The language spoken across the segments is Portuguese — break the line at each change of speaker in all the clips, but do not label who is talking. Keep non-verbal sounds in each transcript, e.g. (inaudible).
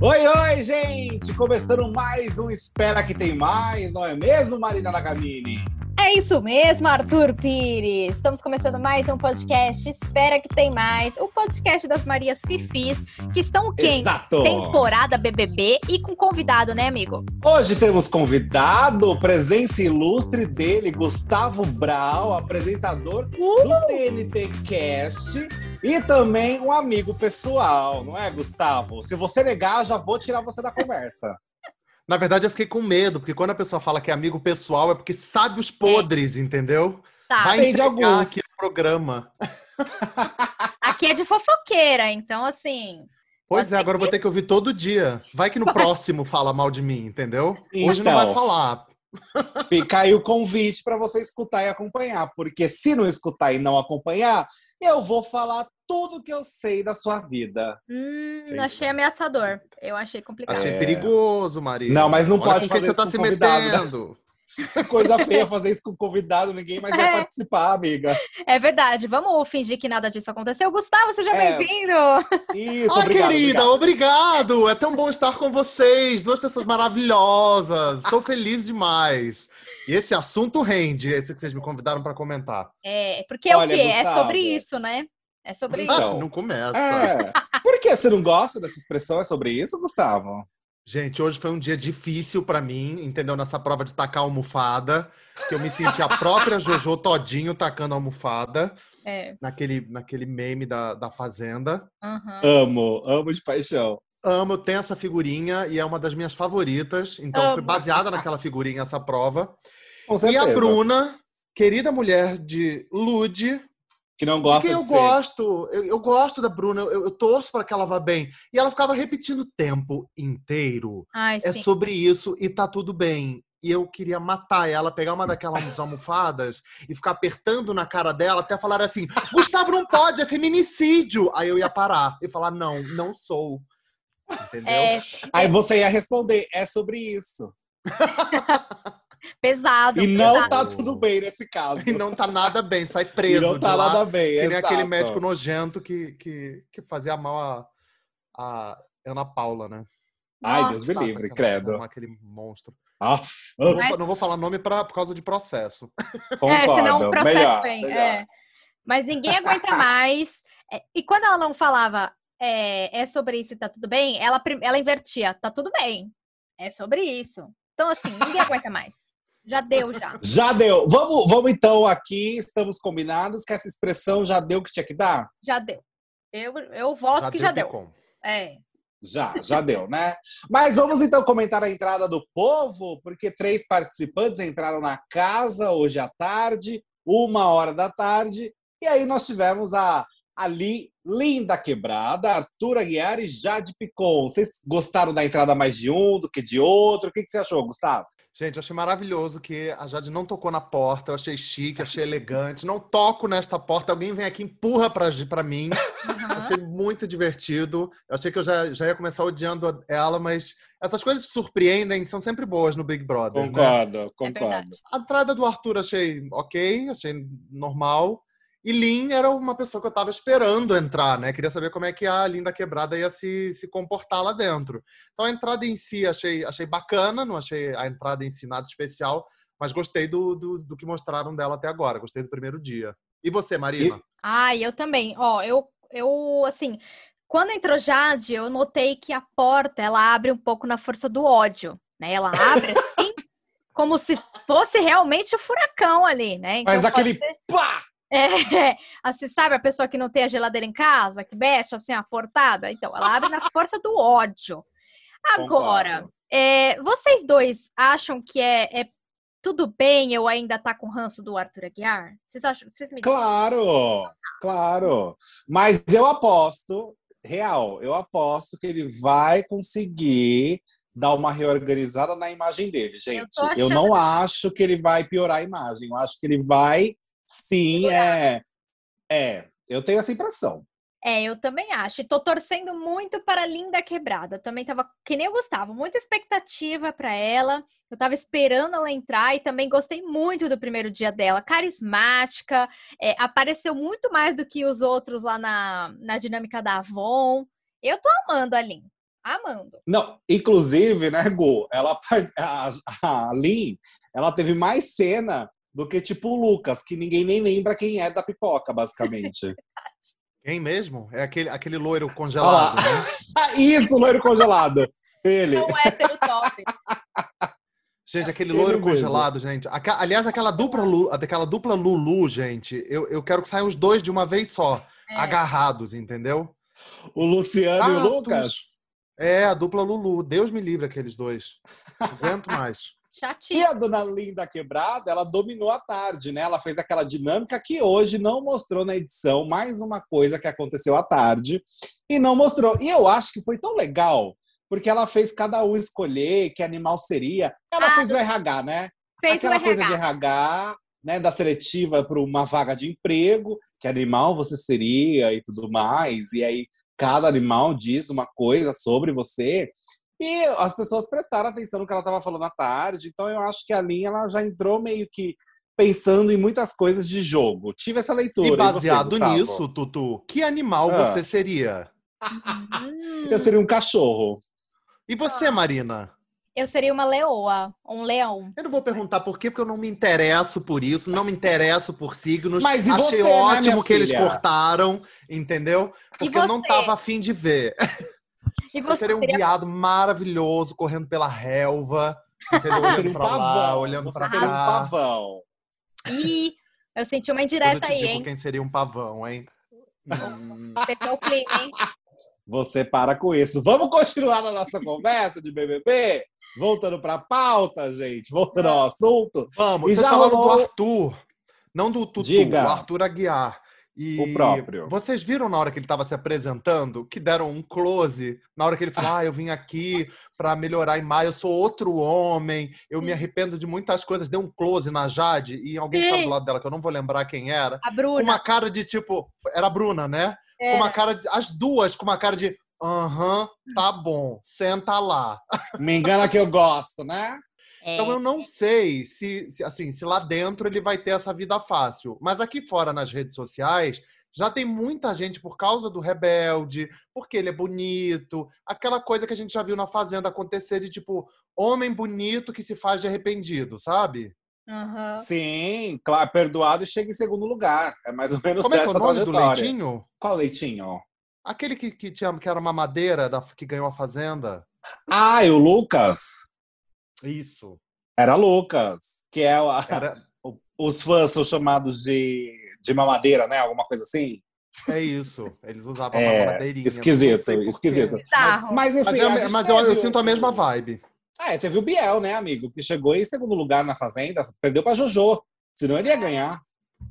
Oi, oi, gente! Começando mais um Espera que tem mais, não é mesmo, Marina Nagamini?
É isso mesmo, Arthur Pires. Estamos começando mais um podcast. Espera que tem mais. O podcast das Marias Fifis, que estão quem?
Exato.
Temporada BBB e com convidado, né, amigo?
Hoje temos convidado, presença ilustre dele, Gustavo Brau, apresentador
Uh!
do TNT Cast e também um amigo pessoal, não é, Gustavo? Se você negar, eu já vou tirar você da conversa.
Na verdade, eu fiquei com medo, porque quando a pessoa fala que é amigo pessoal, é porque sabe os podres, entendeu?
Tá.
Vai
Sei de alguns.
aqui no programa.
Aqui é de fofoqueira, então assim.
Pois é, agora eu vou
que-
ter que ouvir todo dia. Vai que no próximo fala mal de mim, entendeu? Hoje não
Então.
vai falar.
Fica aí o convite para você escutar e acompanhar, porque se não escutar e não acompanhar, eu vou falar tudo que eu sei da sua vida.
Hum, achei ameaçador. Eu achei complicado.
Achei
É.
perigoso, Maria.
Não, mas não
Olha
pode fazer
você tá
isso
se
convidado, né?
metendo. (laughs)
Coisa feia fazer isso com convidado, ninguém mais vai
É.
participar, amiga.
É verdade. Vamos fingir que nada disso aconteceu. Gustavo, seja
É.
bem-vindo.
Isso,
Ah,
obrigado,
querida,
obrigado.
obrigado. É tão bom estar com vocês. Duas pessoas maravilhosas. Estou feliz demais. E esse assunto rende, esse que vocês me convidaram para comentar.
É, porque é
Olha,
o quê? É
Gustavo.
sobre isso, né? É sobre isso.
Então.
Ah, não começa.
É. Por que você não gosta dessa expressão? É sobre isso, Gustavo?
Gente, hoje foi um dia difícil pra mim, entendeu? Nessa prova de tacar almofada, que eu me senti a própria Jojo todinho tacando almofada,
É.
naquele, naquele meme da, da Fazenda.
aham.
Amo, amo de paixão.
Amo, eu tenho essa figurinha e é uma das minhas favoritas, então foi baseada naquela figurinha essa prova.
Com
E
certeza.
a Bruna, querida mulher de Lude,
que não gosta
que eu
de ser.
gosto, eu, eu gosto da Bruna, eu, eu torço para que ela vá bem. E ela ficava repetindo o tempo inteiro.
Ai,
É
sim.
sobre isso e tá tudo bem. E eu queria matar ela, pegar uma daquelas almofadas e ficar apertando na cara dela até falar assim: Gustavo não pode, é feminicídio. Aí eu ia parar e falar: não, não sou. Entendeu?
É,
Aí você ia responder, é sobre isso. (laughs)
pesado.
E não
pesado.
tá tudo bem nesse caso.
E não tá nada bem, sai
E
preso.
não tá
de lá,
nada bem,
Que nem
exato.
aquele médico nojento que, que, que fazia mal a, a Ana Paula, né?
Ai, Deus me livre, credo.
Aquele monstro.
Ah,
Não vou,
Mas-
fa- não vou falar nome pra, por causa de processo.
concordo. (laughs)
É, senão o processo
melhor,
vem.
melhor.
é. Mas ninguém aguenta mais. (laughs) É, E quando ela não falava é, é sobre isso e tá tudo bem, ela, ela invertia, tá tudo bem. É sobre isso. Então, assim, ninguém aguenta mais. Já deu, já.
Já deu. Vamos, vamos então aqui, estamos combinados que essa expressão já deu o que tinha que dar?
Já deu. Eu, eu voto que já deu.
Picon.
É.
Já, já deu, né? Mas vamos então comentar a entrada do povo, porque três participantes entraram na casa hoje à tarde, uma hora da tarde, e aí nós tivemos a ali Linda Quebrada, Arthur Aguiar e Jade Picon. Vocês gostaram da entrada mais de um do que de outro? O que, que você achou, Gustavo?
Gente, eu achei maravilhoso que a Jade não tocou na porta. Eu achei chique, achei elegante. Não toco nesta porta. Alguém vem aqui e empurra pra, pra mim.
Aham.
Achei muito divertido. Eu achei que eu já, já ia começar odiando ela, mas essas coisas que surpreendem são sempre boas no Big Brother. Né?
Concordo,
verdade.
A entrada do Arthur achei ok, achei normal. E Lin era uma pessoa que eu tava esperando entrar, né? Queria saber como é que a Linda Quebrada ia se, se comportar lá dentro. Então a entrada em si achei, achei bacana, não achei a entrada em si nada especial, mas gostei do, do, do que mostraram dela até agora. Gostei do primeiro dia. E você, Marina?
Ai, eu também. Ó, eu, eu, assim, quando entrou Jade, eu notei que a porta, ela abre um pouco na força do ódio, né? Ela abre assim, (laughs) como se fosse realmente o furacão ali, né?
Mas
pode
aquele
ser-
pá!
É, (laughs) assim, sabe a pessoa que não tem a geladeira em casa, que mexe assim a portada? Então, ela abre na força do ódio. Agora, é, vocês dois acham que é, é tudo bem eu ainda estar com o ranço do Arthur Aguiar? Vocês acham? Vocês me
Claro, claro. Mas eu aposto, real, eu aposto que ele vai conseguir dar uma reorganizada na imagem dele, gente.
tô
Eu, não acho que ele vai piorar a imagem. Eu acho que ele vai, sim, é. É, eu tenho essa impressão.
É, eu também acho. E tô torcendo muito para a Linda Quebrada. Também tava, que nem o Gustavo, muita expectativa para ela. Eu tava esperando ela entrar e também gostei muito do primeiro dia dela. Carismática, é, apareceu muito mais do que os outros lá na, na dinâmica da Avon. Eu tô amando a Lin. Amando.
Não, inclusive, né, Gu, ela, (laughs) a, a Lin, ela teve mais cena do que tipo o Lucas, que ninguém nem lembra quem é da pipoca, basicamente. (laughs)
Quem mesmo? É aquele, aquele loiro congelado, né? (laughs)
Isso, loiro congelado. Ele.
Não é hétero top. (laughs)
Gente, aquele loiro congelado, gente. Aca- aliás, aquela dupla, Lu, aquela dupla Lulu, gente, eu, eu quero que saiam os dois de uma vez só,
É.
agarrados, entendeu?
O Luciano e o
Ah,
Lucas.
É, a dupla Lulu. Deus me livre aqueles dois. Não aguento mais.
E
Chatinho.
a dona Linda Quebrada, ela dominou a tarde, né? Ela fez aquela dinâmica que hoje não mostrou na edição, mais uma coisa que aconteceu à tarde, e não mostrou. E eu acho que foi tão legal, porque ela fez cada um escolher que animal seria. Ela
Ah,
fez o RH, né?
Fez
Aquela
o
coisa
RH.
de RH, né? Da seletiva para uma vaga de emprego, que animal você seria e tudo mais. E aí cada animal diz uma coisa sobre você. E as pessoas prestaram atenção no que ela estava falando à tarde. Então eu acho que a linha ela já entrou meio que pensando em muitas coisas de jogo. Tive essa leitura.
E
você,
baseado
Gustavo?
nisso, Tutu, que animal
Ah.
você seria?
Hum,
Eu seria um cachorro.
E você, Marina?
eu seria uma leoa, um leão.
Eu não vou perguntar por quê, porque eu não me interesso por isso, não me interesso por signos.
Mas e
Achei
você, né,
ótimo
minha
que eles
filha?
cortaram, entendeu? Porque eu não
você?
tava afim de ver. (laughs)
E
Eu
você
seria um
seria
viado maravilhoso, correndo pela relva, entendeu? Olhando
um
pra lá,
pavão.
olhando
você
pra
seria um
cá.
pavão.
Ih, eu senti uma
eu
indireta
te
aí,
digo
hein?
quem seria um pavão, hein? Hum.
O clima, hein?
Você para com isso. Vamos continuar na nossa conversa de BBB? Voltando para a pauta, gente. Voltando ao assunto.
Vamos,
E já rolou-
do Arthur, não do Tutu,
Diga.
o Arthur Aguiar. E
O próprio.
Vocês viram na hora que ele estava se apresentando que deram um close na hora que ele falou: (laughs) Ah, eu vim aqui para melhorar a imagem, eu sou outro homem, eu me
Sim.
arrependo de muitas coisas. Deu um close na Jade e alguém que tava do
Sim.
lado dela, que eu não vou lembrar quem era,
A
com
Bruna.
uma cara de tipo. Era a Bruna, né?
É,
Com uma cara de, As duas com uma cara de. Aham, tá bom, senta lá.
Me engana que eu gosto, né?
É.
Então eu não sei se, se, assim, se lá dentro ele vai ter essa vida fácil. Mas aqui fora nas redes sociais já tem muita gente por causa do rebelde, porque ele é bonito, aquela coisa que a gente já viu na fazenda acontecer de tipo homem bonito que se faz de arrependido, sabe?
Aham.
Sim, claro, perdoado e chega em segundo lugar. É mais ou menos
Como é que é
essa
o nome do
trajetória.
leitinho?
Qual leitinho?
Aquele que, que, tinha, que era uma madeira da, que ganhou a fazenda.
Ah, e o Lucas.
Isso.
Era Lucas, que é (laughs) o-
Era,
os fãs são chamados de, de mamadeira, né? Alguma coisa assim.
é isso. Eles usavam
É,
uma madeirinha.
esquisito, esquisito.
Bizarro.
Mas,
Mas,
assim,
eu,
a gente
mas eu, eu sinto a mesma vibe.
É, teve o Biel, né, amigo? Que chegou em segundo lugar na Fazenda, perdeu pra Jojo. Senão ele ia ganhar.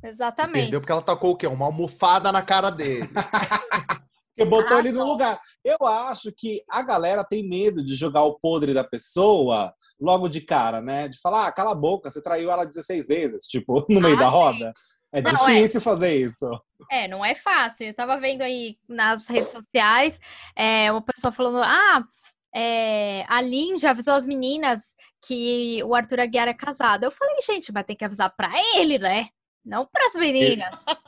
Exatamente.
Perdeu porque ela tacou o quê? Uma almofada na cara dele. (laughs)
Porque botou
Ah,
ele no lugar. Eu acho que a galera tem medo de jogar o podre da pessoa logo de cara, né? De falar, ah, cala a boca, você traiu ela 16 vezes, (laughs) tipo, no meio
Ah,
da
sim.
roda. É
Não,
difícil fazer isso.
É, não é fácil. Eu tava vendo aí nas redes sociais é, uma pessoa falando: ah, é, a Lin já avisou as meninas que o Arthur Aguiar é casado. Eu falei, gente, mas tem que avisar pra ele, né? Não pras meninas. (laughs)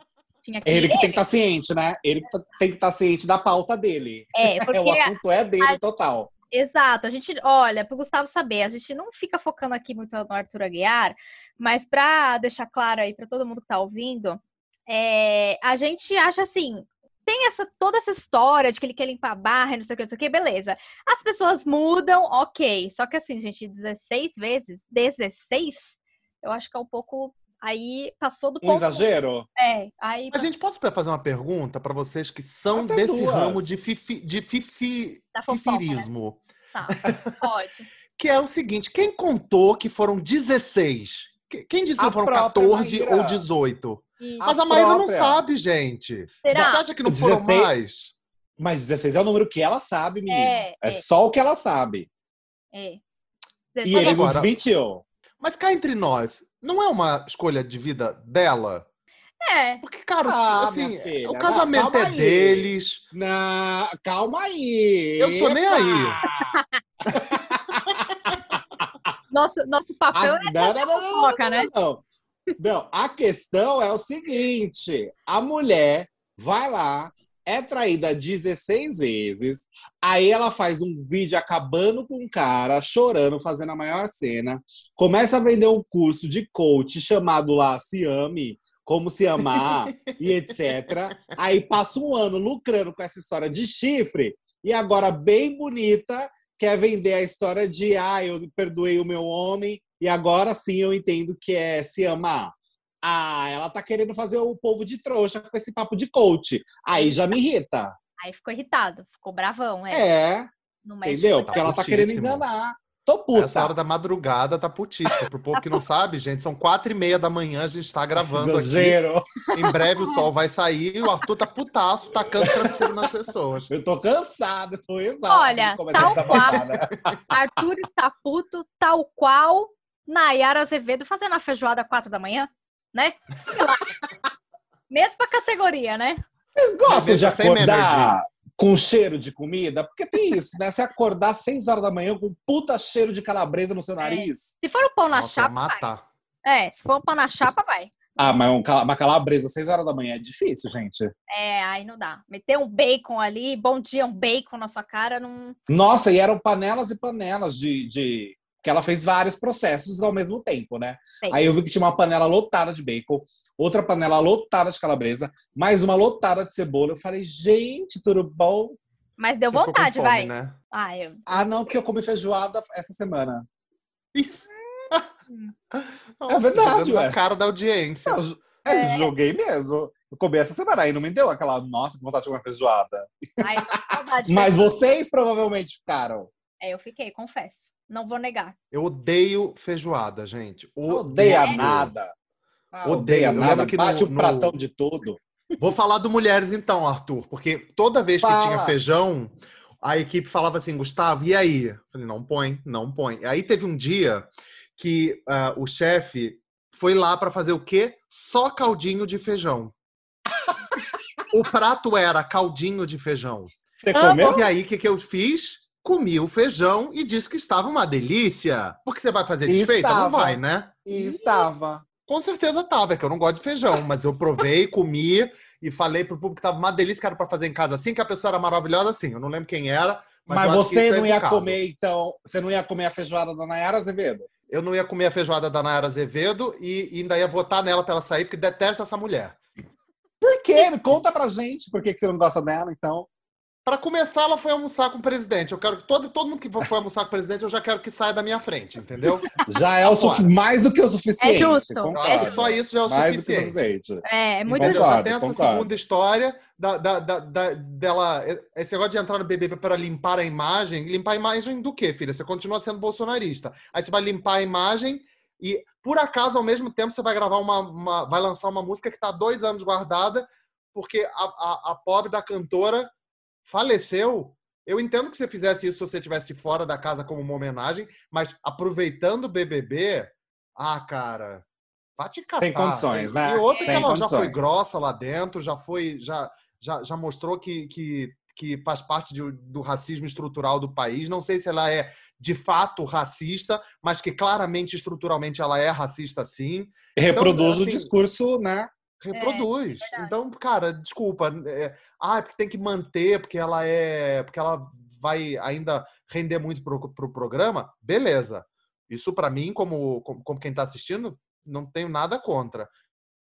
Tinha que
Ele que tem que estar ciente, né? Ele que tá- tem que estar ciente da pauta dele. (laughs)
É,
o
porque
assunto é dele total.
Exato, a gente, olha, para o Gustavo saber, a gente não fica focando aqui muito no Arthur Aguiar, mas para deixar claro aí para todo mundo que está ouvindo, é, a gente acha assim, tem essa toda essa história de que ele quer limpar a barra, não sei o que, não sei o que, beleza. As pessoas mudam, ok. Só que assim, gente, 16 vezes, 16, eu acho que é um pouco aí passou do
Um
ponto.
exagero?
É, aí
A gente posso fazer uma pergunta para vocês que são
Até
desse
duas.
ramo de, fifi, de fifi,
Da fofoca, né?
fifirismo.
tá, (laughs) pode.
Que é o seguinte: quem contou que foram 16? Que- Quem disse que
A
não foram
própria
14
Maíra.
ou 18?
E-
Mas
A
a Maíra não
própria.
sabe, gente.
será?
Você acha que não foram
16?
mais?
Mas 16 é o número que ela sabe, menino.
É,
É,
é.
só o que ela sabe.
É.
E
Mas
ele não desmentiu.
Mas cá entre nós, não é uma escolha de vida dela?
É.
Porque, cara,
Ah,
assim,
filha,
o casamento
calma
é
aí.
deles.
Não, calma aí.
Eu tô nem aí. (laughs)
Nosso, nosso papel
A,
é
não, não, não, não,
fofoca,
não,
né?
não. Não, a questão é o seguinte: a mulher vai lá, é traída 16 vezes, aí ela faz um vídeo acabando com o cara, chorando, fazendo a maior cena, começa a vender um curso de coach chamado lá Se Ame, como se amar (laughs) e etc. Aí passa um ano lucrando com essa história de chifre, e agora, bem bonita, quer vender a história de ah, eu perdoei o meu homem e agora sim eu entendo que é se amar. Ah, ela tá querendo fazer o povo de trouxa com esse papo de coach. Aí já me irrita.
Aí ficou irritado, ficou bravão, é.
É, entendeu? Porque ela tá querendo enganar. Tô puta.
Essa hora da madrugada tá putíssima. Pro povo que não sabe, gente, são quatro e meia da manhã, a gente tá gravando aqui.
Exagero.
Em breve o sol vai sair e o Arthur tá putaço, tacando travesseiro nas pessoas.
Eu tô cansada, tô exausto.
Olha, tal
babada.
Arthur está puto, tal qual Nayara Azevedo fazendo a feijoada às quatro da manhã, né? Sei lá. Mesma categoria, né?
Vocês gostam de acordar com cheiro de comida? Porque tem isso, né? Você acordar às 6 horas da manhã com um puta cheiro de calabresa no seu nariz.
Se for o pão na
Nossa,
chapa, vai.
matar.
É, se for um pão na chapa, vai.
Ah, mas um uma calabresa às 6 horas da manhã é difícil, gente.
É, aí não dá. Meter um bacon ali, bom dia, um bacon na sua cara, não.
Nossa, e eram panelas e panelas de. de... Que ela fez vários processos ao mesmo tempo, né?
Sei.
Aí eu vi que tinha uma panela lotada de bacon, outra panela lotada de calabresa, mais uma lotada de cebola. Eu falei, gente, tudo bom?
Mas deu
Você
vontade,
fome,
vai.
Né?
Ah, eu.
Ah, não, porque eu comi feijoada essa semana.
Isso.
É verdade, ué.
cara da audiência.
Eu, eu joguei mesmo. Eu comi essa semana aí, não me deu aquela, nossa, que vontade de comer feijoada.
Ai,
Mas vocês provavelmente ficaram.
É, eu fiquei, confesso. Não vou negar.
Eu odeio feijoada, gente.
Odeia
Odeio.
nada. Ah,
Odeio.
Odeia
Eu
nada.
lembro que no-
Bate
no-
pratão de tudo.
Vou falar do Mulheres então, Arthur, porque toda vez que
Fala.
tinha feijão, a equipe falava assim, Gustavo, e aí? Eu falei, não põe, não põe. Aí teve um dia que ah, o chefe foi lá para fazer o quê? Só caldinho de feijão. (laughs) o prato era caldinho de feijão.
Você comeu?
E aí, o que, que eu fiz? Comi o feijão e disse que estava uma delícia. Porque você vai fazer desfeita? Não vai, né?
E estava.
Com certeza tava, é que eu não gosto de feijão, mas eu provei, (laughs) comi e falei pro público que tava uma delícia que era pra fazer em casa assim, que a pessoa era maravilhosa assim. Eu não lembro quem era, mas,
Mas, você
é
não ia comer, então. Você não ia comer a feijoada da Nayara Azevedo?
Eu não ia comer a feijoada da Nayara Azevedo e e ainda ia votar nela pra ela sair, porque detesto essa mulher.
Por quê? Conta pra gente por que que você não gosta dela, então.
Pra começar, ela foi almoçar com o presidente. Eu quero que todo, todo mundo que foi almoçar com o presidente, eu já quero que saia da minha frente, entendeu?
Já é o mais do que o suficiente.
É justo.
Eu
concordo.
que só isso já é o
Mais do que o
suficiente.
suficiente.
É, é muito
Entendeu?
Concordo,
Já tem essa
concordo.
segunda história da, da, da- da- dela. Esse negócio de entrar no BBB para limpar a imagem. Limpar a imagem do quê, filha? Você continua sendo bolsonarista. Aí você vai limpar a imagem e, por acaso, ao mesmo tempo, você vai gravar uma. uma- vai lançar uma música que está há dois anos guardada, porque a, a, a pobre da cantora faleceu. Eu entendo que você fizesse isso se você estivesse fora da casa como uma homenagem, mas aproveitando o BBB, ah, cara, vai te catar.
Sem condições, né?
E outra que
Sem
ela já foi
condições.
grossa lá dentro, já foi, já, já, já mostrou que, que, que faz parte de- do racismo estrutural do país. Não sei se ela é de fato racista, mas que claramente estruturalmente ela é racista sim.
Reproduz o
assim,
discurso, né?
Reproduz.
verdade.
então, cara, desculpa. É, ah, é porque tem que manter, porque ela é. Porque ela vai ainda render muito pro, pro programa. Beleza. Isso, pra mim, como, como, como quem tá assistindo, não tenho nada contra.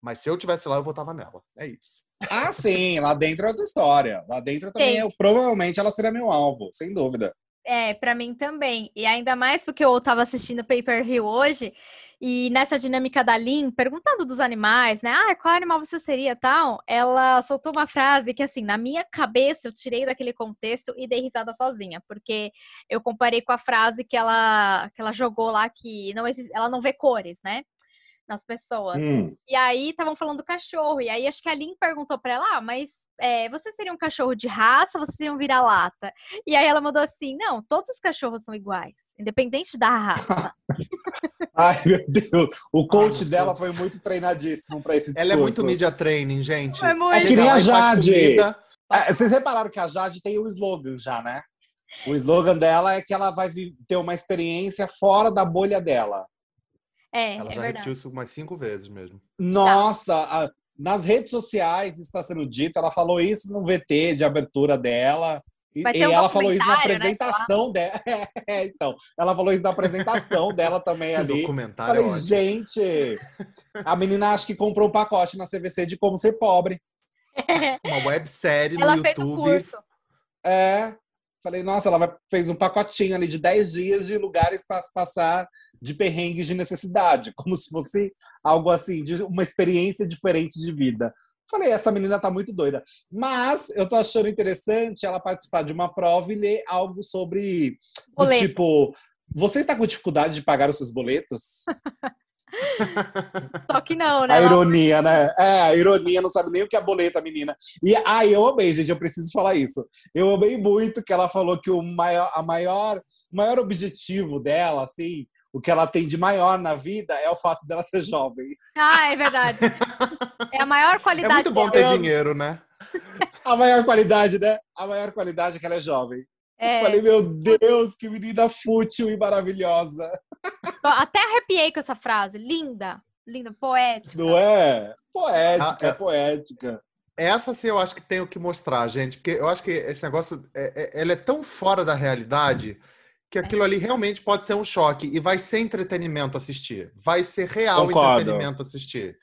Mas se eu tivesse lá, eu votava nela. É isso.
Ah, sim, lá dentro é outra história. Lá dentro também, eu, provavelmente ela seria meu alvo, sem dúvida.
É, pra mim também. E ainda mais porque eu tava assistindo Paper Hill hoje e nessa dinâmica da Lin, perguntando dos animais, né? Ah, qual animal você seria tal? Ela soltou uma frase que, assim, na minha cabeça eu tirei daquele contexto e dei risada sozinha, porque eu comparei com a frase que ela, que ela jogou lá que não existe, ela não vê cores, né? Nas pessoas.
Hum.
E aí estavam falando do cachorro. E aí acho que a Lin perguntou pra ela, ah, mas é, você seria um cachorro de raça ou você seria um vira-lata? E aí ela mandou assim: não, todos os cachorros são iguais. independente da raça. (laughs)
Ai, meu Deus. O coach ah, dela foi muito treinadíssimo para esse discurso.
Ela é muito media training, gente.
É, muito. é que nem a Jade. É, vocês repararam que a Jade tem o um slogan já, né? O slogan dela é que ela vai ter uma experiência fora da bolha dela.
É,
ela
é
já
verdade.
repetiu isso umas cinco vezes mesmo.
Nossa, a, nas redes sociais está sendo dito, ela falou isso no VT de abertura dela. E, e ela falou isso na né, apresentação né? dela. (laughs) É, então, ela falou isso na apresentação dela também (laughs) ali.
Documentário
Falei, gente, a menina acho que comprou um pacote na CVC de como ser pobre. (laughs)
Uma websérie no YouTube.
É. Falei, nossa, ela fez um pacotinho ali de 10 dias de lugares para passar de perrengues de necessidade, (laughs) como se fosse algo assim, de uma experiência diferente de vida. Falei, essa menina tá muito doida. Mas eu tô achando interessante ela participar de uma prova e ler algo sobre tipo, você está com dificuldade de pagar os seus boletos? (laughs)
Só que não, né?
A ironia, né? É, a ironia, não sabe nem o que é boleta, menina. E aí eu amei, gente, eu preciso falar isso. Eu amei muito que ela falou que o maior, a maior, maior objetivo dela, assim, o que ela tem de maior na vida é o fato dela ser jovem.
Ah, é verdade. É a maior qualidade. (laughs)
É muito bom
dela.
ter dinheiro, né? (laughs)
A maior qualidade, né? A maior qualidade é que ela é jovem. É. Eu falei, meu Deus, que menina fútil e maravilhosa.
Até arrepiei com essa frase. Linda, linda, poética.
Não é? Poética, ah, é. poética.
Essa sim eu acho que tem o que mostrar, gente, porque eu acho que esse negócio, é, é, ela é tão fora da realidade que aquilo ali realmente pode ser um choque e vai ser entretenimento assistir. Vai ser real Concordo. entretenimento assistir.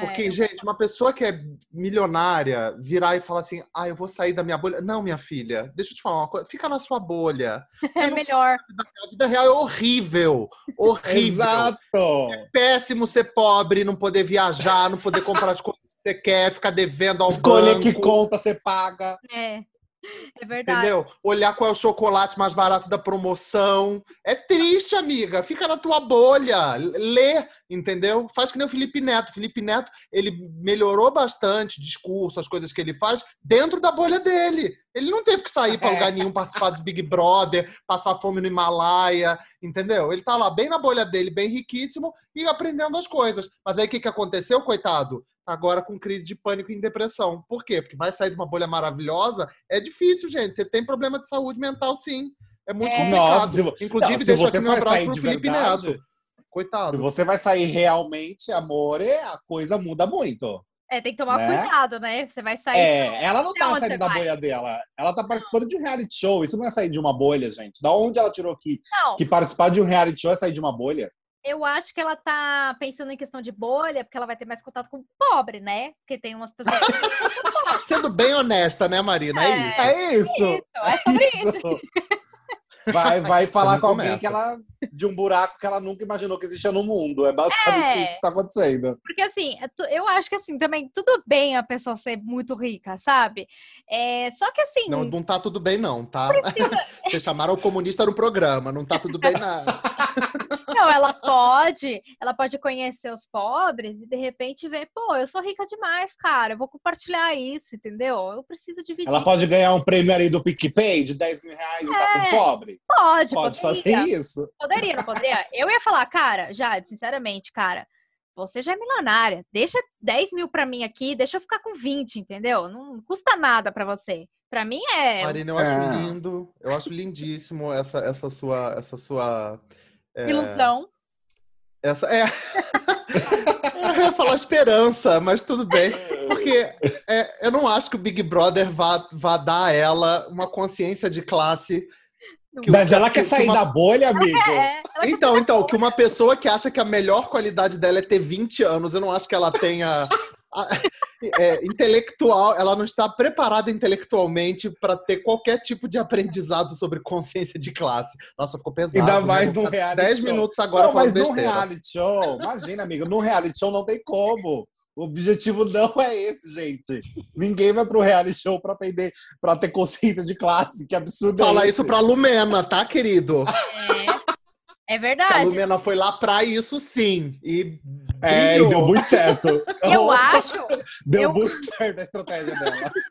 Porque, é, gente, uma pessoa que é milionária virar e falar assim: ah, eu vou sair da minha bolha. Não, minha filha, deixa eu te falar uma coisa. Fica na sua bolha. (laughs)
é melhor.
A vida real é horrível. Horrível.
Exato.
É péssimo ser pobre, não poder viajar, não poder comprar as coisas que você quer, ficar devendo ao
Escolher
banco.
que conta você paga.
É. (laughs) É verdade.
Entendeu? Olhar qual é o chocolate mais barato da promoção. É triste, amiga. Fica na tua bolha. Lê, entendeu? Faz que nem o Felipe Neto. O Felipe Neto, ele melhorou bastante o discurso, as coisas que ele faz, dentro da bolha dele. Ele não teve que sair para lugar nenhum, participar do Big Brother, passar fome no Himalaia, entendeu? Ele tá lá bem na bolha dele, bem riquíssimo e aprendendo as coisas. Mas aí o que, que aconteceu, coitado? Agora com crise de pânico e depressão. Por quê? Porque vai sair de uma bolha maravilhosa. É difícil, gente. Você tem problema de saúde mental, sim. É muito é. complicado. Nossa, se,
Inclusive, não, deixa aqui um abraço pro Felipe verdade, Neto. Coitado. Se você vai sair realmente, amor, é, a coisa muda muito.
É, tem que tomar né? cuidado, né? Você vai sair.
É, ela não tá saindo da vai? bolha dela. Ela tá participando de um reality show. Isso não é sair de uma bolha, gente. Da onde ela tirou que, que participar de um reality show é sair de uma bolha?
Eu acho que ela tá pensando em questão de bolha, porque ela vai ter mais contato com o pobre, né? Porque tem umas pessoas. (laughs)
Sendo bem honesta, né, Marina? É,
é isso. É isso. É, isso.
é sobre isso.
Vai, vai falar com alguém que ela, de um buraco que ela nunca imaginou que existia no mundo. É basicamente é, isso que tá acontecendo.
Porque assim, é eu acho que assim, também tudo bem a pessoa ser muito rica, sabe? É, só que assim.
Não, não tá tudo bem, não, tá? Precisa... (laughs) Vocês chamaram o comunista no programa, não tá tudo bem, nada. (laughs)
Não, ela pode, ela pode conhecer os pobres e de repente ver, pô, eu sou rica demais, cara, eu vou compartilhar isso, entendeu? Eu preciso dividir.
Ela pode ganhar um prêmio ali do PicPay de 10 mil reais é, e tá com é,
Pode,
Pode
poderia.
fazer isso.
Poderia, não poderia? Eu ia falar, cara, já, sinceramente, cara, você já é milionária. Deixa 10 mil pra mim aqui, deixa eu ficar com 20, entendeu? Não custa nada pra você. Pra mim é.
Marina, eu acho é. lindo, eu acho lindíssimo essa, essa sua. Essa sua
é... Ilusão.
Essa é. (laughs) eu ia falar esperança, mas tudo bem. Porque é, eu não acho que o Big Brother vá, vá dar a ela uma consciência de classe
mas ela quer sair uma... da bolha, amigo. É,
então, então, que uma pessoa que acha que a melhor qualidade dela é ter 20 anos, eu não acho que ela tenha. é, intelectual, ela não está preparada intelectualmente para ter qualquer tipo de aprendizado sobre consciência de classe. Nossa, ficou pesado.
Ainda né? mais no reality
10
show.
minutos agora
não, mas no reality show, imagina, amigo, no reality show não tem como. O objetivo não é esse, gente. Ninguém vai pro reality show pra aprender, pra ter consciência de classe. Que absurdo
é Fala
é
isso pra Lumena, tá, querido?
É, é verdade.
a Lumena foi lá pra isso, sim. E
É, e deu muito certo. (laughs)
Eu acho.
Deu
eu-
muito certo a estratégia dela. (laughs)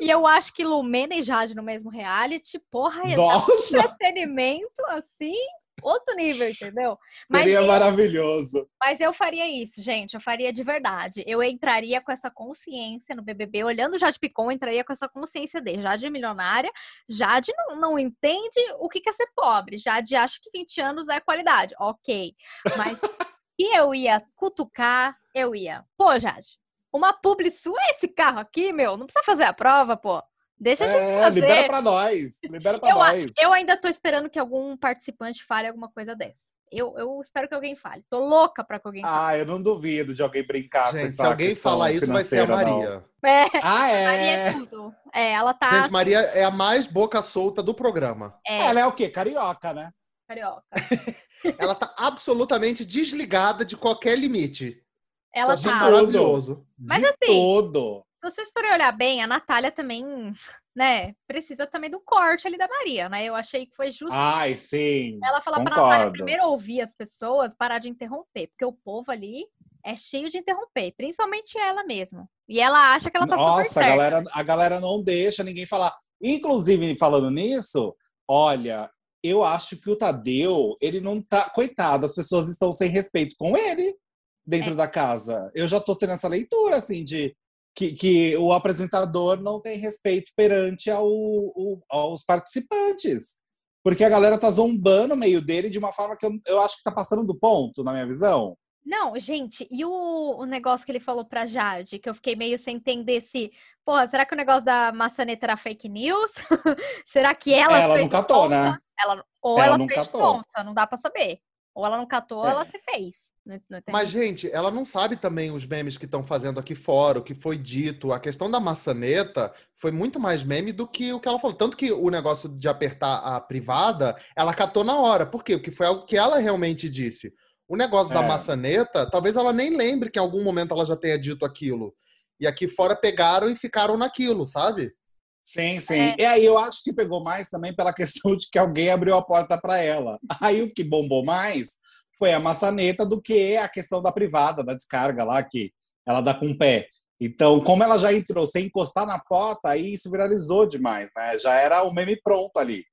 E eu acho que Lumena e Jade no mesmo reality, porra, um
Nossa,
entretenimento assim, outro nível, entendeu? Mas
seria
eu,
maravilhoso.
mas eu faria isso, gente. Eu faria de verdade. Eu entraria com essa consciência no BBB, olhando o Jade Picon, entraria com essa consciência de Jade é milionária, Jade não, não entende o que que é ser pobre. Jade acha que 20 anos é qualidade. Ok. Mas (laughs) se eu ia cutucar, eu ia. Pô, Jade, uma publi sua é esse carro aqui, meu? Não precisa fazer a prova, pô. Deixa de
É,
fazer.
libera pra nós. Libera pra
Eu,
nós.
eu ainda tô esperando que algum participante fale alguma coisa dessa. Eu, eu espero que alguém fale. Tô louca pra que alguém fale.
Ah, eu não duvido de alguém brincar com
Gente,
essa
se alguém falar isso, vai ser a. Maria.
É,
Ah,
Maria
é?
é tudo. É, ela tá.
Gente, Maria é a mais boca solta do programa.
é,
Ela é o quê? Carioca, né?
carioca. (laughs)
Ela tá absolutamente desligada de qualquer limite.
Ela
Achei
tá.
maravilhoso.
Mas
de
assim,
todo.
Se vocês forem olhar bem, a Natália também, né, precisa também do corte ali da Maria, né? Eu achei que foi justo
Ai, sim.
ela falar pra Natália primeiro ouvir as pessoas, parar de interromper, porque o povo ali é cheio de interromper, principalmente ela mesmo. E ela acha que ela tá super
Nossa, a
certa.
galera, a galera não deixa ninguém falar. Inclusive, falando nisso, olha, eu acho que o Tadeu, ele não tá. Coitado, as pessoas estão sem respeito com ele dentro
É.
da casa. Eu já tô tendo essa leitura, assim, de que, que o apresentador não tem respeito perante ao, aos participantes. Porque a galera tá zombando meio dele de uma forma que eu, eu acho que tá passando do ponto, na minha visão.
Não, gente, e o, o negócio que ele falou pra Jade, que eu fiquei meio sem entender se, porra, será que o negócio da maçaneta era fake news? (laughs) será que ela
Ela não catou,
de
né?
Ela, ou
Ela
ela,
não
fez
catou.
sonsa, não dá pra saber. Ou ela não catou, ou
É.
ela se fez.
Mas, gente, ela não sabe também os memes que estão fazendo aqui fora, o que foi dito. A questão da maçaneta foi muito mais meme do que o que ela falou. Tanto que o negócio de apertar a privada, ela catou na hora. Por quê? Porque foi algo que ela realmente disse. O negócio da
É.
maçaneta, talvez ela nem lembre que em algum momento ela já tenha dito aquilo. E aqui fora pegaram e ficaram naquilo, sabe?
Sim, sim. E aí eu acho que pegou mais também pela questão de que alguém abriu a porta para ela. Aí o que bombou mais foi a maçaneta do que a questão da privada, da descarga lá, que ela dá com o pé. Então, como ela já entrou sem encostar na porta, aí isso viralizou demais, né? Já era o meme pronto ali.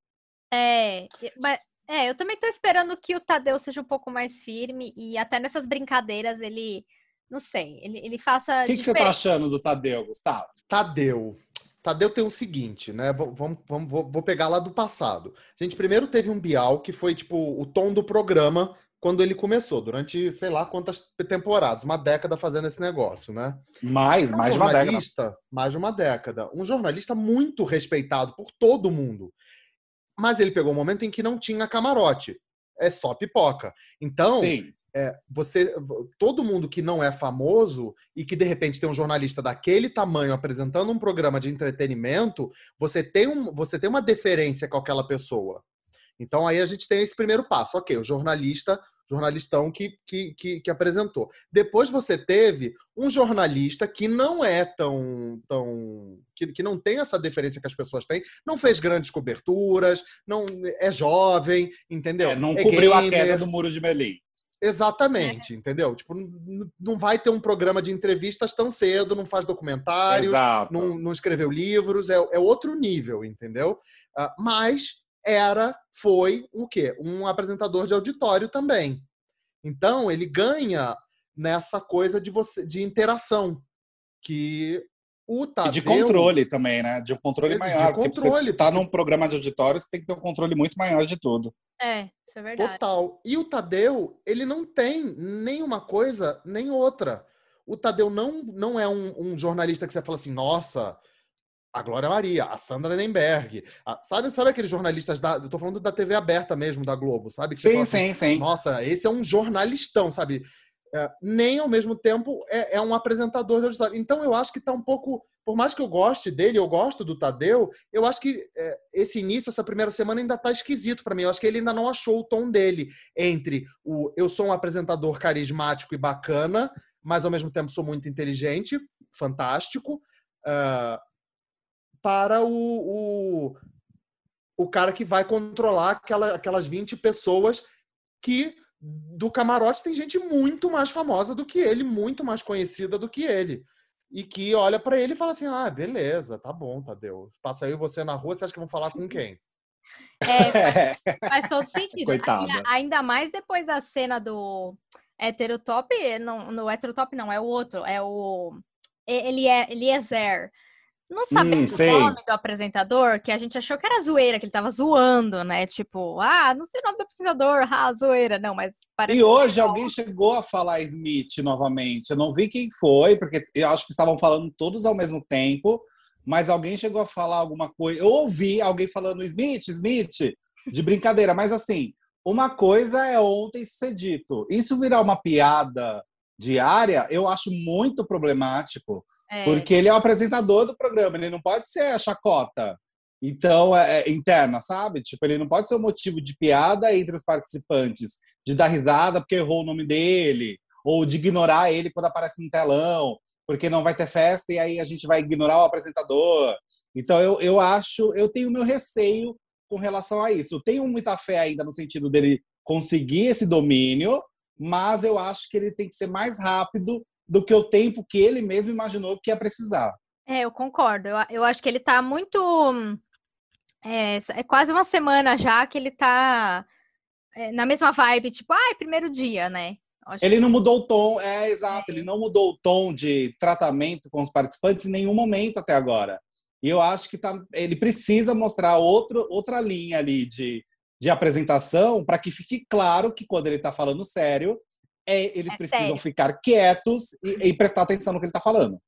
É, mas é, eu também tô esperando que o Tadeu seja um pouco mais firme e até nessas brincadeiras ele, não sei, ele, ele faça
O que, que você tá
diferente.
achando do Tadeu, Gustavo?
Tadeu. Tadeu tem o seguinte, né? Vamos, vou, vou pegar lá do passado. A gente primeiro teve um Bial, que foi tipo o tom do programa quando ele começou, durante sei lá quantas temporadas, uma década fazendo esse negócio, né?
Mais,
Um
mais de uma década.
mais de uma década. Um jornalista muito respeitado por todo mundo. Mas ele pegou um momento em que não tinha camarote. É só pipoca. Então,
Sim.
é, você, todo mundo que não é famoso e que de repente tem um jornalista daquele tamanho apresentando um programa de entretenimento, você tem, um, você tem uma deferência com aquela pessoa. Então aí a gente tem esse primeiro passo, ok, o jornalista, jornalistão que, que, que, que apresentou. Depois você teve um jornalista que não é tão, tão que, que não tem essa deferência que as pessoas têm, não fez grandes coberturas, não é jovem, entendeu?
É, não
É
cobriu a
gamer.
queda do muro de Berlim.
Exatamente, entendeu? Tipo, não vai ter um programa de entrevistas tão cedo, não faz documentários,
Exato.
não, não escreveu livros, é, é outro nível, entendeu? Ah, mas era, foi o quê? Um apresentador de auditório também. Então, ele ganha nessa coisa de você de interação que o
E
Tadeu...
de controle também, né? De um controle
De
maior. pra
controle,
você tá num programa de auditório, você tem que ter um controle muito maior de tudo.
É, isso é verdade.
Total. E o Tadeu, ele não tem nenhuma coisa nem outra. O Tadeu não, não é um, um jornalista que você fala assim, nossa, a Glória Maria, a Sandra Nemberg. a- sabe, sabe aqueles jornalistas da. Eu tô falando da TV aberta mesmo, da Globo, sabe? Que
Sim,
assim,
sim, sim.
Nossa, esse é um jornalistão, sabe? É, nem ao mesmo tempo é, é um apresentador de auditório. Então eu acho que tá um pouco. Por mais que eu goste dele, eu gosto do Tadeu, eu acho que é, esse início, essa primeira semana, ainda tá esquisito pra mim. Eu acho que ele ainda não achou o tom dele entre o eu sou um apresentador carismático e bacana, mas ao mesmo tempo sou muito inteligente, fantástico, ah, para o, o, o cara que vai controlar aquela, aquelas 20 pessoas que do camarote tem gente muito mais famosa do que ele, muito mais conhecida do que ele. E que olha para ele e fala assim: ah, beleza, tá bom, Tadeu. Passa aí você na rua, você acha que vão falar com quem?
É, faz, (laughs) faz todo sentido.
Coitada.
Ainda mais depois da cena do heterotop, não, no heterotop não, é o outro, é o ele é Eliezer. Não sabendo
Hum,
o
sei.
nome do apresentador, que a gente achou que era zoeira, que ele tava zoando, né? Tipo, ah, não sei o nome do apresentador, ah, zoeira. Não, mas parece
E hoje alguém chegou a falar Smith novamente. Eu não vi quem foi, porque eu acho que estavam falando todos ao mesmo tempo, mas alguém chegou a falar alguma coisa. Eu ouvi alguém falando Smith, Smith, de brincadeira, mas assim, uma coisa é ontem ser dito. Isso virar uma piada diária, eu acho muito problemático.
É,
Porque ele é o apresentador do programa, ele não pode ser a chacota. Então, é, é interna, sabe? Tipo, ele não pode ser o motivo de piada entre os participantes, de dar risada porque errou o nome dele, ou de ignorar ele quando aparece no telão, porque não vai ter festa e aí a gente vai ignorar o apresentador. Então, eu, eu acho, eu tenho meu receio com relação a isso. Eu tenho muita fé ainda no sentido dele conseguir esse domínio, mas eu acho que ele tem que ser mais rápido do que o tempo que ele mesmo imaginou que ia precisar.
é, eu concordo. Eu, eu acho que ele tá muito. É, é quase uma semana já que ele tá é, na mesma vibe, tipo, ai, primeiro dia, né? Acho
Ele
que-
não mudou o tom, é exato, ele não mudou o tom de tratamento com os participantes em nenhum momento até agora. E eu acho que tá, ele precisa mostrar outro, outra linha ali de, de apresentação para que fique claro que quando ele está falando sério, é, eles
É
precisam
sério.
ficar quietos e, e prestar atenção no que ele está falando.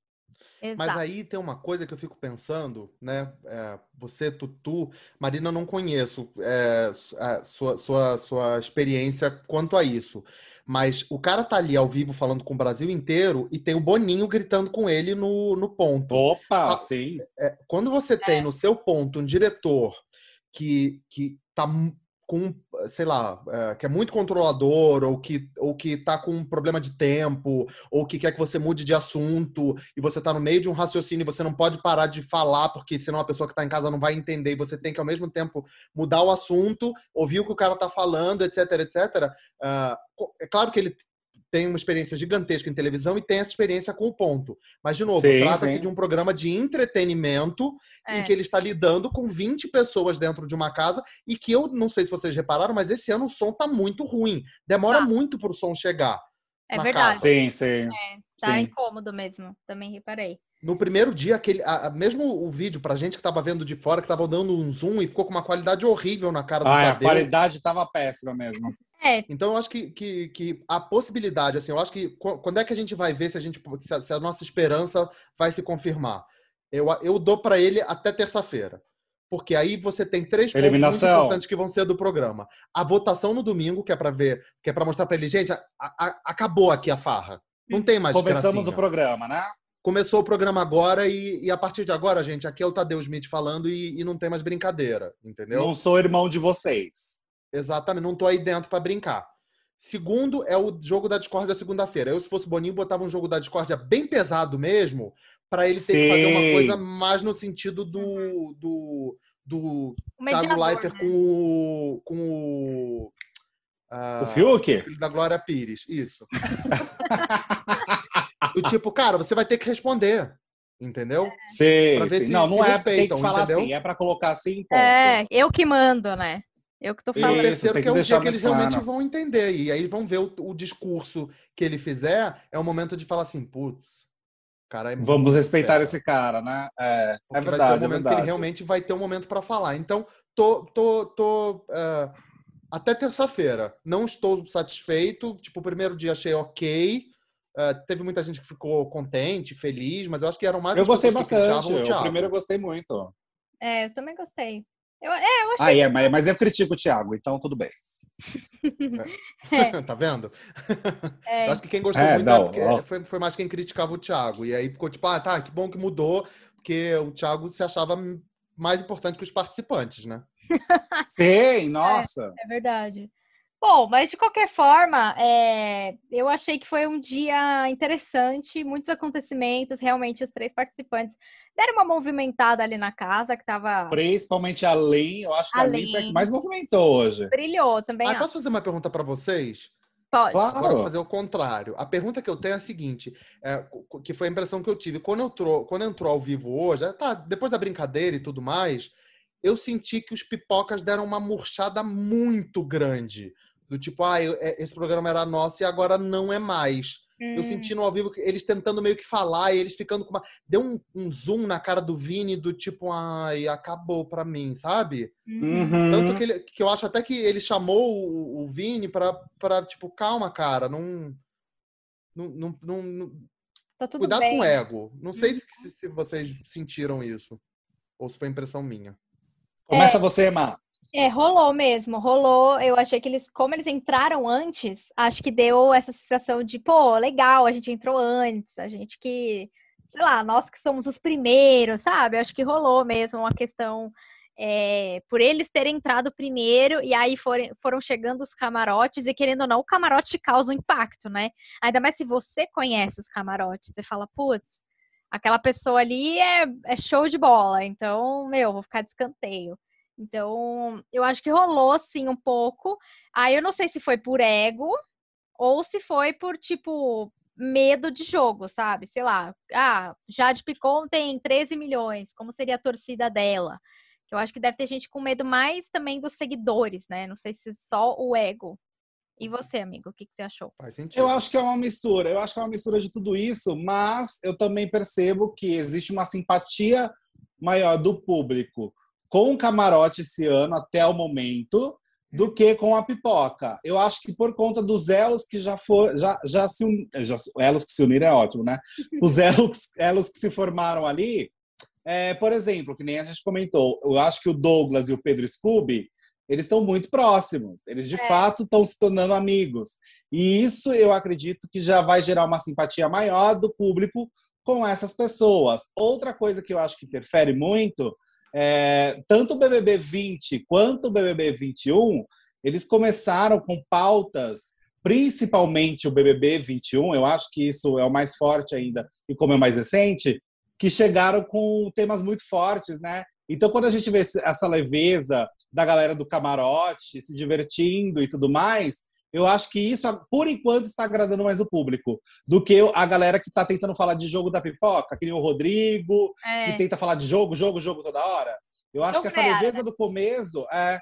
Mas
Exato.
aí tem uma coisa que eu fico pensando, né? é, você, Tutu, Marina, não conheço é, su- a sua, sua, sua experiência quanto a isso. Mas o cara tá ali ao vivo falando com o Brasil inteiro e tem o Boninho gritando com ele no, no ponto.
Opa,
Sa-
sim.
É, quando você tem no seu ponto um diretor que, que tá com, sei lá, é, que é muito controlador, ou que, ou que tá com um problema de tempo, ou que quer que você mude de assunto, e você tá no meio de um raciocínio e você não pode parar de falar, porque senão a pessoa que tá em casa não vai entender, e você tem que, ao mesmo tempo, mudar o assunto, ouvir o que o cara tá falando, etc, etc. Co- é claro que ele tem uma experiência gigantesca em televisão e tem essa experiência com o ponto. Mas, de novo, trata-se de um programa de entretenimento
É.
em que ele está lidando com 20 pessoas dentro de uma casa e que eu não sei se vocês repararam, mas esse ano o som tá muito ruim. Demora
Tá.
muito pro som chegar.
É
na
verdade.
casa.
Sim, sim.
Tá
sim.
incômodo mesmo. Também reparei.
No primeiro dia, aquele, a- a- mesmo o vídeo, pra gente que tava vendo de fora, que tava dando um zoom e ficou com uma qualidade horrível na cara do
Ah, a qualidade estava péssima mesmo. (laughs)
É,
Então, eu acho que, que, que a possibilidade, assim, eu acho que qu- quando é que a gente vai ver se a, gente, se a, se a nossa esperança vai se confirmar? Eu, eu dou pra ele até terça-feira. Porque aí você tem três pontos
Eliminação.
importantes que vão ser do programa. A votação no domingo, que é pra ver, que é para mostrar pra ele, gente, a- a- acabou aqui a farra. Não tem mais
Começamos
gracinha.
o programa, né?
Começou o programa agora e, e a partir de agora, gente, aqui é o Tadeu Smith falando e, e não tem mais brincadeira, entendeu?
Não sou irmão de vocês.
Exatamente, não tô aí dentro pra brincar. Segundo é o jogo da discórdia segunda-feira. Eu, se fosse Boninho, botava um jogo da discórdia bem pesado mesmo, pra ele ter que fazer uma
Sim.
coisa mais no sentido do, do, do
o
Thiago Leifert
né?
com o. Com o, ah,
O Fiuk?
filho da Glória Pires. Isso. (laughs) do tipo, cara, você vai ter que responder. Entendeu?
Sim,
Pra ver
sim.
se-
Não,
se
não é tem
respeitam,
que falar
entendeu?
assim, é para colocar assim, ponto.
É, eu que mando, né? Eu que tô
E o
falando.
Isso,
terceiro, que
que
é o dia que eles
muito
realmente
claro.
vão entender. E aí eles vão ver o, o discurso que ele fizer. É o momento de falar assim, putz, cara, é
Vamos respeitar esse cara, né? É, é
Porque vai ser
verdade,
o
é
momento que ele
verdade.
realmente vai ter um momento para falar. Então, tô, tô, tô é, até terça-feira. Não estou satisfeito. Tipo, o primeiro dia achei ok. É, teve muita gente que ficou contente, feliz, mas eu acho que eram mais
Eu gostei bastante.
o
O primeiro eu gostei muito.
É, eu também gostei. Eu, é, eu achei.
Ah, é, mas, mas eu critico o Thiago, então tudo bem. (laughs) (laughs)
tá vendo?
É,
Eu acho que quem gostou
É,
muito
não,
é porque
ó.
foi, foi mais quem criticava o Thiago. E aí ficou tipo, ah, tá, que bom que mudou, porque o Thiago se achava mais importante que os participantes, né?
Sim, (laughs) nossa.
é verdade. Bom, mas de qualquer forma, é, eu achei que foi um dia interessante, muitos acontecimentos. Realmente, os três participantes deram uma movimentada ali na casa, que tava.
Principalmente a Lin, eu acho que a Lin foi a que mais movimentou hoje.
Brilhou também.
Ah,
acho.
posso fazer uma pergunta pra vocês?
Pode.
Agora eu vou
Claro.
fazer o contrário. A pergunta que eu tenho é a seguinte, é, que foi a impressão que eu tive. Quando, entrou, quando entrou ao vivo hoje, tá, depois da brincadeira e tudo mais, eu senti que os pipocas deram uma murchada muito grande. Do tipo, ah, eu- é, esse programa era nosso e agora não é mais. Eu
Hum,
senti no ao vivo que eles tentando meio que falar e eles ficando com uma. Deu um, um zoom na cara do Vini do tipo, ai, acabou pra mim, sabe?
uhum.
Tanto
Uhum.
que, ele- que eu acho até que ele chamou o, o Vini pra, pra, tipo, calma, cara, não. Não, não, não- não-
Tá tudo
cuidado
bem.
com o ego. Não sei se, se- se vocês sentiram isso. Ou se foi impressão minha.
Começa você, Má.
É, rolou mesmo, rolou. Eu achei que eles, como eles entraram antes, acho que deu essa sensação de, pô, legal, a gente entrou antes, a gente que, sei lá, nós que somos os primeiros, sabe? Acho que rolou mesmo uma questão é, por eles terem entrado primeiro e aí foram chegando os camarotes e querendo ou não, o camarote causa um impacto, né? Ainda mais se você conhece os camarotes, você fala, putz, aquela pessoa ali é, é show de bola, então, meu, vou ficar de escanteio. Então, eu acho que rolou sim um pouco. Aí eu não sei se foi por ego ou se foi por tipo medo de jogo, sabe? Sei lá. Ah, Jade Picon tem 13 milhões. Como seria a torcida dela? Que eu acho que deve ter gente com medo mais também dos seguidores, né? Não sei se só o ego. E você, amigo, o que, que você achou?
Faz sentido.
Eu acho que é uma mistura. Eu acho que é uma mistura de tudo isso, mas eu também percebo que existe uma simpatia maior do público com o camarote esse ano até o momento do que com a pipoca. Eu acho que por conta dos elos que já for, já, já se un... já, elos que se uniram é ótimo, né? (laughs) Os elos, elos que se formaram ali, é, por exemplo, que nem a gente comentou, eu acho que o Douglas e o Pedro Scooby, eles estão muito próximos. Eles de
É.
fato estão se tornando amigos. E isso eu acredito que já vai gerar uma simpatia maior do público com essas pessoas. Outra coisa que eu acho que interfere muito é tanto o BBB 20 quanto o BBB 21, eles começaram com pautas, principalmente o BBB 21, eu acho que isso é o mais forte ainda e como é mais recente, que chegaram com temas muito fortes, né? Então, quando a gente vê essa leveza da galera do camarote se divertindo e tudo mais, eu acho que isso, por enquanto, está agradando mais o público do que a galera que está tentando falar de jogo da pipoca, que nem o Rodrigo, que
É,
tenta falar de jogo, jogo, jogo toda hora. Eu acho que essa leveza do começo, é,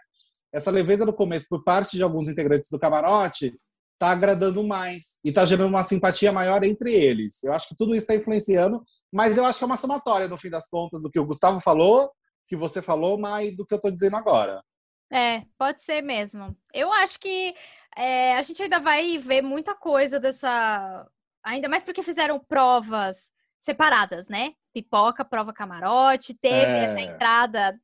essa leveza do começo por parte de alguns integrantes do camarote tá agradando mais e tá gerando uma simpatia maior entre eles. Eu acho que tudo isso está influenciando, mas eu acho que é uma somatória no fim das contas do que o Gustavo falou, que você falou, mas do que eu tô dizendo agora.
é, pode ser mesmo. Eu acho que é, a gente ainda vai ver muita coisa dessa. Ainda mais porque fizeram provas separadas, né? Pipoca, prova camarote, teve
É.
essa entrada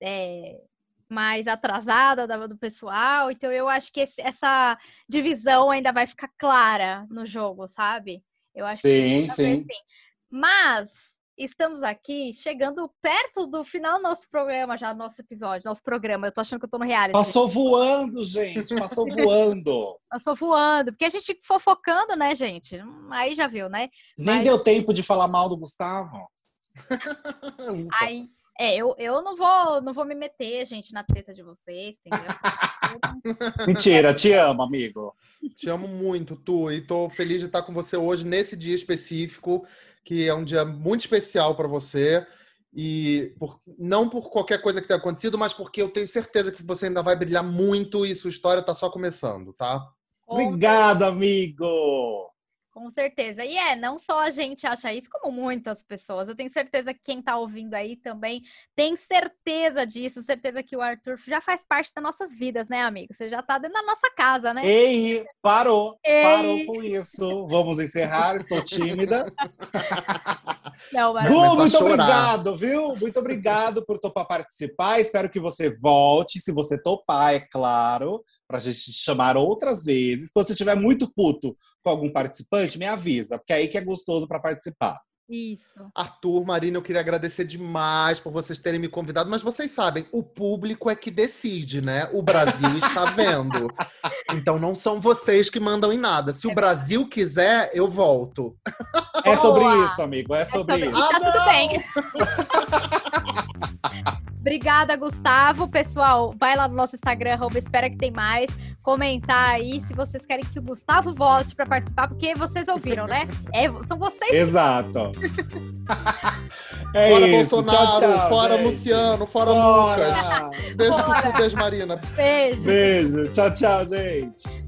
é, mais atrasada da- do pessoal. Então eu acho que esse- essa divisão ainda vai ficar clara no jogo, sabe? Eu acho que
Sim,
vai
sim.
assim. Mas estamos aqui chegando perto do final do nosso programa, já nosso episódio, nosso programa. Eu tô achando que eu tô no reality.
Passou voando, gente, passou (laughs) voando.
Passou voando. Porque a gente fofocando, né, gente? Aí já viu, né?
Nem
Mas-
deu tempo de falar mal do Gustavo. (laughs)
Aí, é, eu, eu não vou não vou me meter, gente, na treta de vocês, entendeu? (laughs)
Mentira, te amo, amigo.
Te amo muito, Tu, e tô feliz de estar com você hoje nesse dia específico, que é um dia muito especial para você. E por- não por qualquer coisa que tenha acontecido, mas porque eu tenho certeza que você ainda vai brilhar muito e sua história tá só começando, tá?
Obrigado, amigo.
Com certeza. E é, não só a gente acha isso, como muitas pessoas. Eu tenho certeza que quem tá ouvindo aí também tem certeza disso, certeza que o Arthur já faz parte das nossas vidas, né, amigo? Você já tá dentro da nossa casa, né?
Ei, parou,
Ei.
parou com isso. Vamos encerrar, estou tímida. (laughs)
Não.
Gu, muito
chorar.
obrigado, viu? (laughs) Muito obrigado por topar participar. Espero que você volte, se você topar, é claro, pra gente te chamar outras vezes. Se você estiver muito puto com algum participante, me avisa, porque é aí que é gostoso para participar.
Isso.
Arthur, Marina, eu queria agradecer demais por vocês terem me convidado, mas vocês sabem, o público é que decide, né? O Brasil está (laughs) vendo. Então não são vocês que mandam em nada. Se o Brasil quiser, eu volto.
É sobre
Boa.
isso, amigo, é
É
sobre
sobre-
isso.
E tá tudo bem. (laughs) Obrigada, Gustavo. Pessoal, vai lá no nosso Instagram, arroba espera que tem mais. Comentar aí se vocês querem que o Gustavo volte para participar, porque vocês ouviram, né? É, são vocês.
Exato. (laughs) é
fora
isso.
Bolsonaro,
tchau, tchau,
fora
gente.
Luciano, fora,
Fora.
Lucas. Beijo,
Fora.
beijo, Marina.
Beijo.
Beijo. Tchau, tchau, gente.